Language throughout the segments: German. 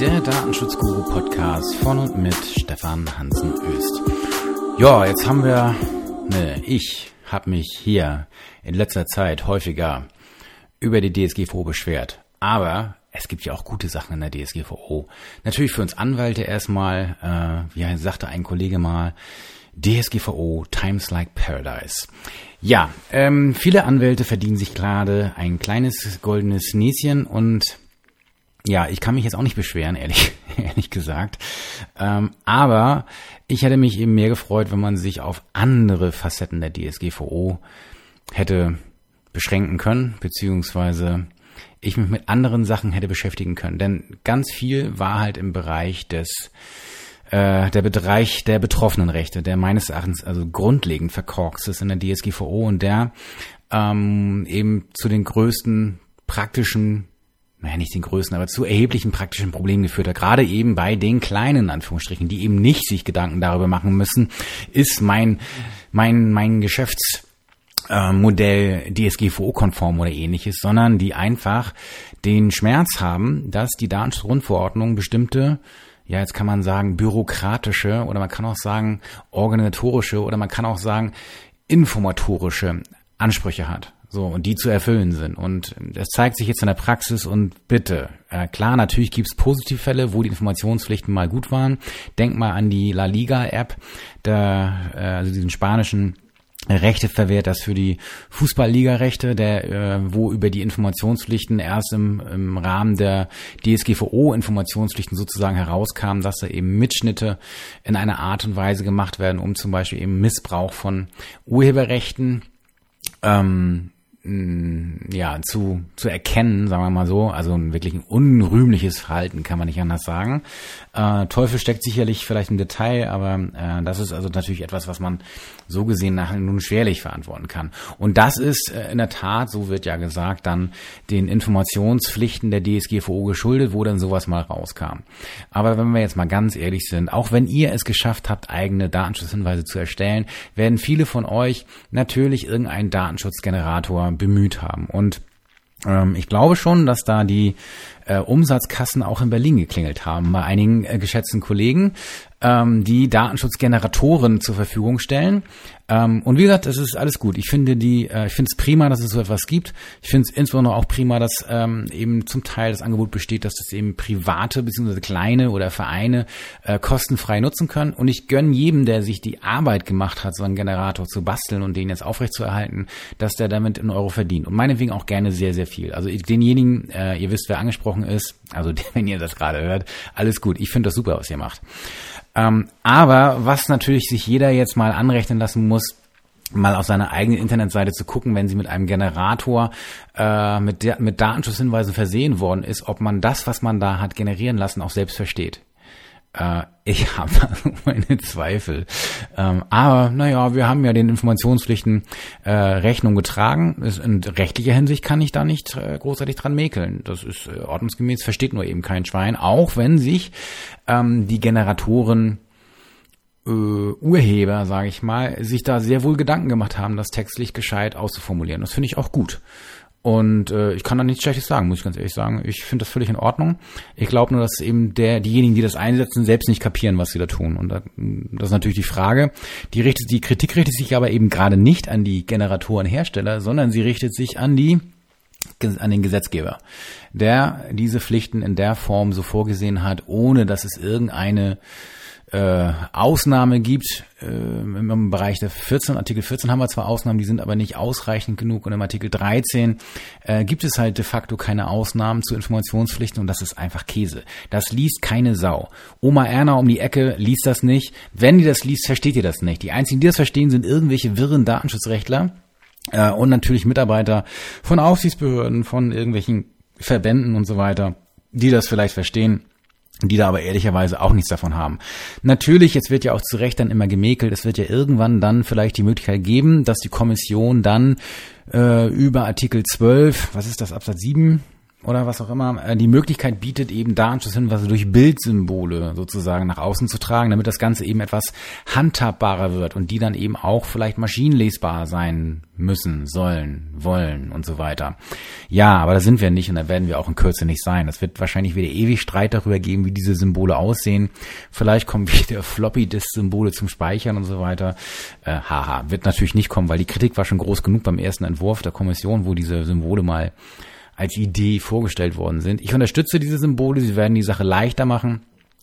der Datenschutzguru-Podcast von und mit Stefan Hansen Öst. Ja, jetzt haben wir, ne, ich habe mich hier in letzter Zeit häufiger über die DSGVO beschwert. Aber es gibt ja auch gute Sachen in der DSGVO. Natürlich für uns Anwälte erstmal, äh, wie sagte ein Kollege mal, DSGVO Times Like Paradise. Ja, ähm, viele Anwälte verdienen sich gerade ein kleines goldenes Näschen und ja, ich kann mich jetzt auch nicht beschweren, ehrlich, ehrlich gesagt. Ähm, aber ich hätte mich eben mehr gefreut, wenn man sich auf andere Facetten der DSGVO hätte beschränken können, beziehungsweise ich mich mit anderen Sachen hätte beschäftigen können. Denn ganz viel war halt im Bereich des äh, der Bereich der Betroffenenrechte, der meines Erachtens also grundlegend verkorkst ist in der DSGVO und der ähm, eben zu den größten praktischen naja, nicht den größten, aber zu erheblichen praktischen Problemen geführt hat. Gerade eben bei den kleinen Anführungsstrichen, die eben nicht sich Gedanken darüber machen müssen, ist mein, mein, mein Geschäftsmodell äh, DSGVO-konform oder ähnliches, sondern die einfach den Schmerz haben, dass die Datenschutzgrundverordnung bestimmte ja, jetzt kann man sagen bürokratische oder man kann auch sagen organisatorische oder man kann auch sagen informatorische Ansprüche hat. So, und die zu erfüllen sind. Und das zeigt sich jetzt in der Praxis und bitte, äh, klar, natürlich gibt's Positivfälle, wo die Informationspflichten mal gut waren. Denk mal an die La Liga-App, äh, also diesen spanischen Rechte verwehrt das für die Fußballliga-Rechte, der, äh, wo über die Informationspflichten erst im, im Rahmen der DSGVO-Informationspflichten sozusagen herauskam, dass da eben Mitschnitte in einer Art und Weise gemacht werden, um zum Beispiel eben Missbrauch von Urheberrechten ähm, ja, zu, zu erkennen, sagen wir mal so. Also ein wirklich ein unrühmliches Verhalten, kann man nicht anders sagen. Äh, Teufel steckt sicherlich vielleicht im Detail, aber äh, das ist also natürlich etwas, was man so gesehen nachher nun schwerlich verantworten kann. Und das ist äh, in der Tat, so wird ja gesagt, dann den Informationspflichten der DSGVO geschuldet, wo dann sowas mal rauskam. Aber wenn wir jetzt mal ganz ehrlich sind, auch wenn ihr es geschafft habt, eigene Datenschutzhinweise zu erstellen, werden viele von euch natürlich irgendeinen Datenschutzgenerator bemüht haben. Und ähm, ich glaube schon, dass da die äh, Umsatzkassen auch in Berlin geklingelt haben bei einigen äh, geschätzten Kollegen, ähm, die Datenschutzgeneratoren zur Verfügung stellen. Ähm, und wie gesagt, es ist alles gut. Ich finde die, äh, ich finde es prima, dass es so etwas gibt. Ich finde es insbesondere auch prima, dass ähm, eben zum Teil das Angebot besteht, dass das eben private bzw. kleine oder Vereine äh, kostenfrei nutzen können. Und ich gönne jedem, der sich die Arbeit gemacht hat, so einen Generator zu basteln und den jetzt aufrechtzuerhalten, dass der damit in Euro verdient. Und meinetwegen auch gerne sehr, sehr viel. Also denjenigen, äh, ihr wisst, wer angesprochen ist, also wenn ihr das gerade hört, alles gut. Ich finde das super, was ihr macht. Ähm, aber was natürlich sich jeder jetzt mal anrechnen lassen muss, mal auf seiner eigenen Internetseite zu gucken, wenn sie mit einem Generator äh, mit, mit Datenschutzhinweisen versehen worden ist, ob man das, was man da hat generieren lassen, auch selbst versteht. Äh, ich habe meine Zweifel. Ähm, aber naja, wir haben ja den Informationspflichten äh, Rechnung getragen. In rechtlicher Hinsicht kann ich da nicht äh, großartig dran mäkeln. Das ist äh, ordnungsgemäß, versteht nur eben kein Schwein, auch wenn sich ähm, die Generatoren äh, Urheber, sage ich mal, sich da sehr wohl Gedanken gemacht haben, das textlich gescheit auszuformulieren. Das finde ich auch gut. Und äh, ich kann da nichts Schlechtes sagen, muss ich ganz ehrlich sagen. Ich finde das völlig in Ordnung. Ich glaube nur, dass eben der, diejenigen, die das einsetzen, selbst nicht kapieren, was sie da tun. Und da, das ist natürlich die Frage. Die, richtet, die Kritik richtet sich aber eben gerade nicht an die Generatorenhersteller, sondern sie richtet sich an die an den Gesetzgeber, der diese Pflichten in der Form so vorgesehen hat, ohne dass es irgendeine äh, Ausnahme gibt. Äh, Im Bereich der 14, Artikel 14 haben wir zwar Ausnahmen, die sind aber nicht ausreichend genug. Und im Artikel 13 äh, gibt es halt de facto keine Ausnahmen zu Informationspflichten und das ist einfach Käse. Das liest keine Sau. Oma Erna um die Ecke liest das nicht. Wenn die das liest, versteht ihr das nicht. Die einzigen, die das verstehen, sind irgendwelche wirren Datenschutzrechtler äh, und natürlich Mitarbeiter von Aufsichtsbehörden, von irgendwelchen Verbänden und so weiter, die das vielleicht verstehen die da aber ehrlicherweise auch nichts davon haben. Natürlich, jetzt wird ja auch zu Recht dann immer gemäkelt, es wird ja irgendwann dann vielleicht die Möglichkeit geben, dass die Kommission dann äh, über Artikel 12, was ist das, Absatz 7? Oder was auch immer äh, die Möglichkeit bietet, eben Datenschutzhinweise durch Bildsymbole sozusagen nach außen zu tragen, damit das Ganze eben etwas handhabbarer wird und die dann eben auch vielleicht maschinenlesbar sein müssen, sollen, wollen und so weiter. Ja, aber da sind wir nicht und da werden wir auch in Kürze nicht sein. Es wird wahrscheinlich wieder ewig Streit darüber geben, wie diese Symbole aussehen. Vielleicht kommen wieder Floppy-Disk-Symbole zum Speichern und so weiter. Äh, haha, wird natürlich nicht kommen, weil die Kritik war schon groß genug beim ersten Entwurf der Kommission, wo diese Symbole mal als Idee vorgestellt worden sind. Ich unterstütze diese Symbole, sie werden die Sache leichter machen.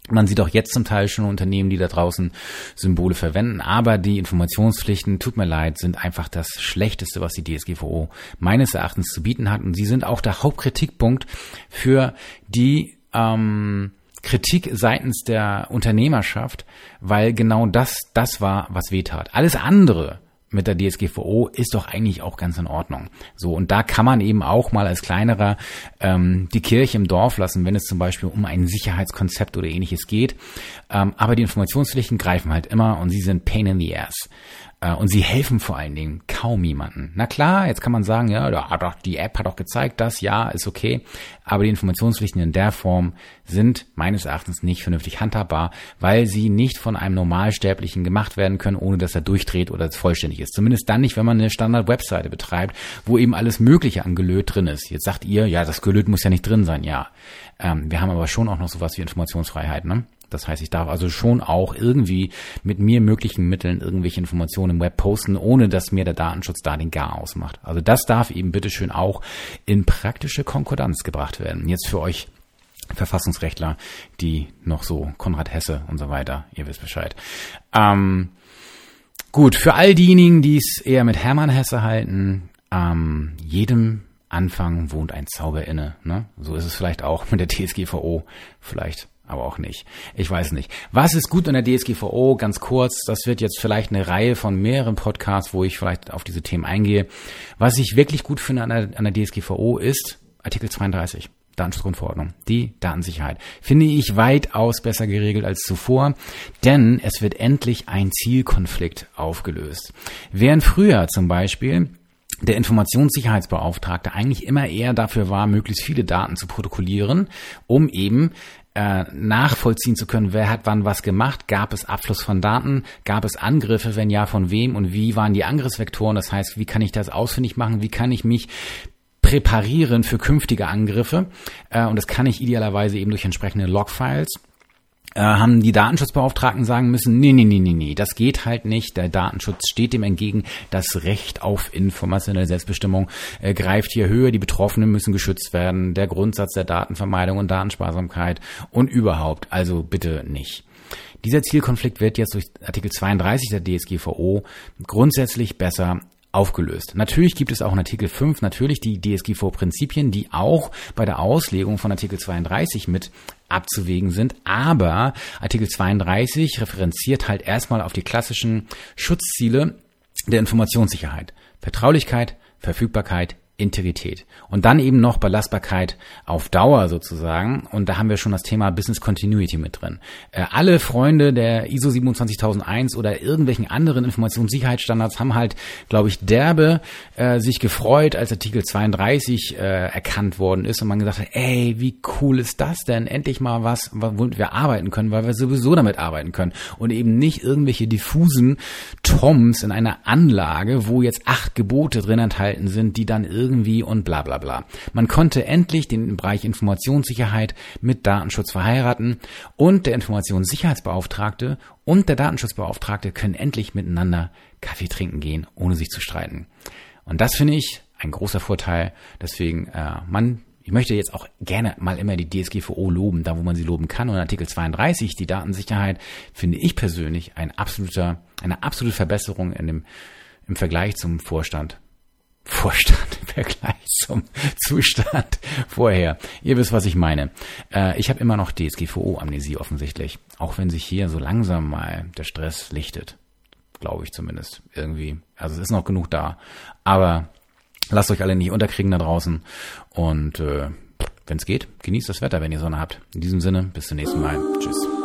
Man sieht auch jetzt zum Teil schon Unternehmen, die da draußen Symbole verwenden, aber die Informationspflichten, tut mir leid, sind einfach das Schlechteste, was die DSGVO meines Erachtens zu bieten hat. Und sie sind auch der Hauptkritikpunkt für die ähm, Kritik seitens der Unternehmerschaft, weil genau das das war, was wehtat. Alles andere mit der DSGVO ist doch eigentlich auch ganz in Ordnung. So, und da kann man eben auch mal als kleinerer ähm, die Kirche im Dorf lassen, wenn es zum Beispiel um ein Sicherheitskonzept oder ähnliches geht. Ähm, aber die Informationspflichten greifen halt immer und sie sind pain in the ass. Äh, und sie helfen vor allen Dingen kaum jemanden. Na klar, jetzt kann man sagen, ja, doch, die App hat doch gezeigt, das ja, ist okay. Aber die Informationspflichten in der Form sind meines Erachtens nicht vernünftig handhabbar, weil sie nicht von einem Normalsterblichen gemacht werden können, ohne dass er durchdreht oder es vollständig ist. Zumindest dann nicht, wenn man eine Standard-Webseite betreibt, wo eben alles Mögliche an Gelöt drin ist. Jetzt sagt ihr, ja, das Gelöt muss ja nicht drin sein, ja. Ähm, wir haben aber schon auch noch sowas wie Informationsfreiheit, ne? Das heißt, ich darf also schon auch irgendwie mit mir möglichen Mitteln irgendwelche Informationen im Web posten, ohne dass mir der Datenschutz da den Gar ausmacht. Also das darf eben bitteschön auch in praktische Konkordanz gebracht werden. Jetzt für euch Verfassungsrechtler, die noch so Konrad Hesse und so weiter, ihr wisst Bescheid. Ähm, gut, für all diejenigen, die es eher mit Hermann Hesse halten, ähm, jedem Anfang wohnt ein Zauber inne. Ne? So ist es vielleicht auch mit der TSGVO. Vielleicht aber auch nicht. Ich weiß nicht. Was ist gut an der DSGVO? Ganz kurz, das wird jetzt vielleicht eine Reihe von mehreren Podcasts, wo ich vielleicht auf diese Themen eingehe. Was ich wirklich gut finde an der, an der DSGVO ist Artikel 32. Datenschutzgrundverordnung, die Datensicherheit, finde ich weitaus besser geregelt als zuvor, denn es wird endlich ein Zielkonflikt aufgelöst. Während früher zum Beispiel der Informationssicherheitsbeauftragte eigentlich immer eher dafür war, möglichst viele Daten zu protokollieren, um eben äh, nachvollziehen zu können, wer hat wann was gemacht, gab es Abfluss von Daten, gab es Angriffe, wenn ja, von wem? Und wie waren die Angriffsvektoren, das heißt, wie kann ich das ausfindig machen, wie kann ich mich präparieren für künftige Angriffe? Äh, und das kann ich idealerweise eben durch entsprechende Logfiles äh, haben die Datenschutzbeauftragten sagen müssen, nee, nee, nee, nee, nee, das geht halt nicht. Der Datenschutz steht dem entgegen. Das Recht auf informationelle Selbstbestimmung äh, greift hier höher. Die Betroffenen müssen geschützt werden. Der Grundsatz der Datenvermeidung und Datensparsamkeit und überhaupt. Also bitte nicht. Dieser Zielkonflikt wird jetzt durch Artikel 32 der DSGVO grundsätzlich besser aufgelöst. Natürlich gibt es auch in Artikel 5 natürlich die DSGVO-Prinzipien, die auch bei der Auslegung von Artikel 32 mit abzuwägen sind. Aber Artikel 32 referenziert halt erstmal auf die klassischen Schutzziele der Informationssicherheit. Vertraulichkeit, Verfügbarkeit, Integrität. Und dann eben noch Belastbarkeit auf Dauer sozusagen. Und da haben wir schon das Thema Business Continuity mit drin. Äh, alle Freunde der ISO 27001 oder irgendwelchen anderen Informationssicherheitsstandards haben halt, glaube ich, derbe äh, sich gefreut, als Artikel 32 äh, erkannt worden ist und man gesagt hat, ey, wie cool ist das denn? Endlich mal was, womit wir arbeiten können, weil wir sowieso damit arbeiten können. Und eben nicht irgendwelche diffusen Toms in einer Anlage, wo jetzt acht Gebote drin enthalten sind, die dann irgendwie irgendwie und bla bla bla. Man konnte endlich den Bereich Informationssicherheit mit Datenschutz verheiraten und der Informationssicherheitsbeauftragte und der Datenschutzbeauftragte können endlich miteinander Kaffee trinken gehen, ohne sich zu streiten. Und das finde ich ein großer Vorteil. Deswegen, äh, man ich möchte jetzt auch gerne mal immer die DSGVO loben, da wo man sie loben kann. Und Artikel 32, die Datensicherheit, finde ich persönlich ein absoluter, eine absolute Verbesserung in dem, im Vergleich zum Vorstand Vorstand Vergleich zum Zustand vorher. Ihr wisst, was ich meine. Äh, ich habe immer noch DSGVO-Amnesie offensichtlich. Auch wenn sich hier so langsam mal der Stress lichtet. Glaube ich zumindest. Irgendwie. Also es ist noch genug da. Aber lasst euch alle nicht unterkriegen da draußen. Und äh, wenn es geht, genießt das Wetter, wenn ihr Sonne habt. In diesem Sinne, bis zum nächsten Mal. Tschüss.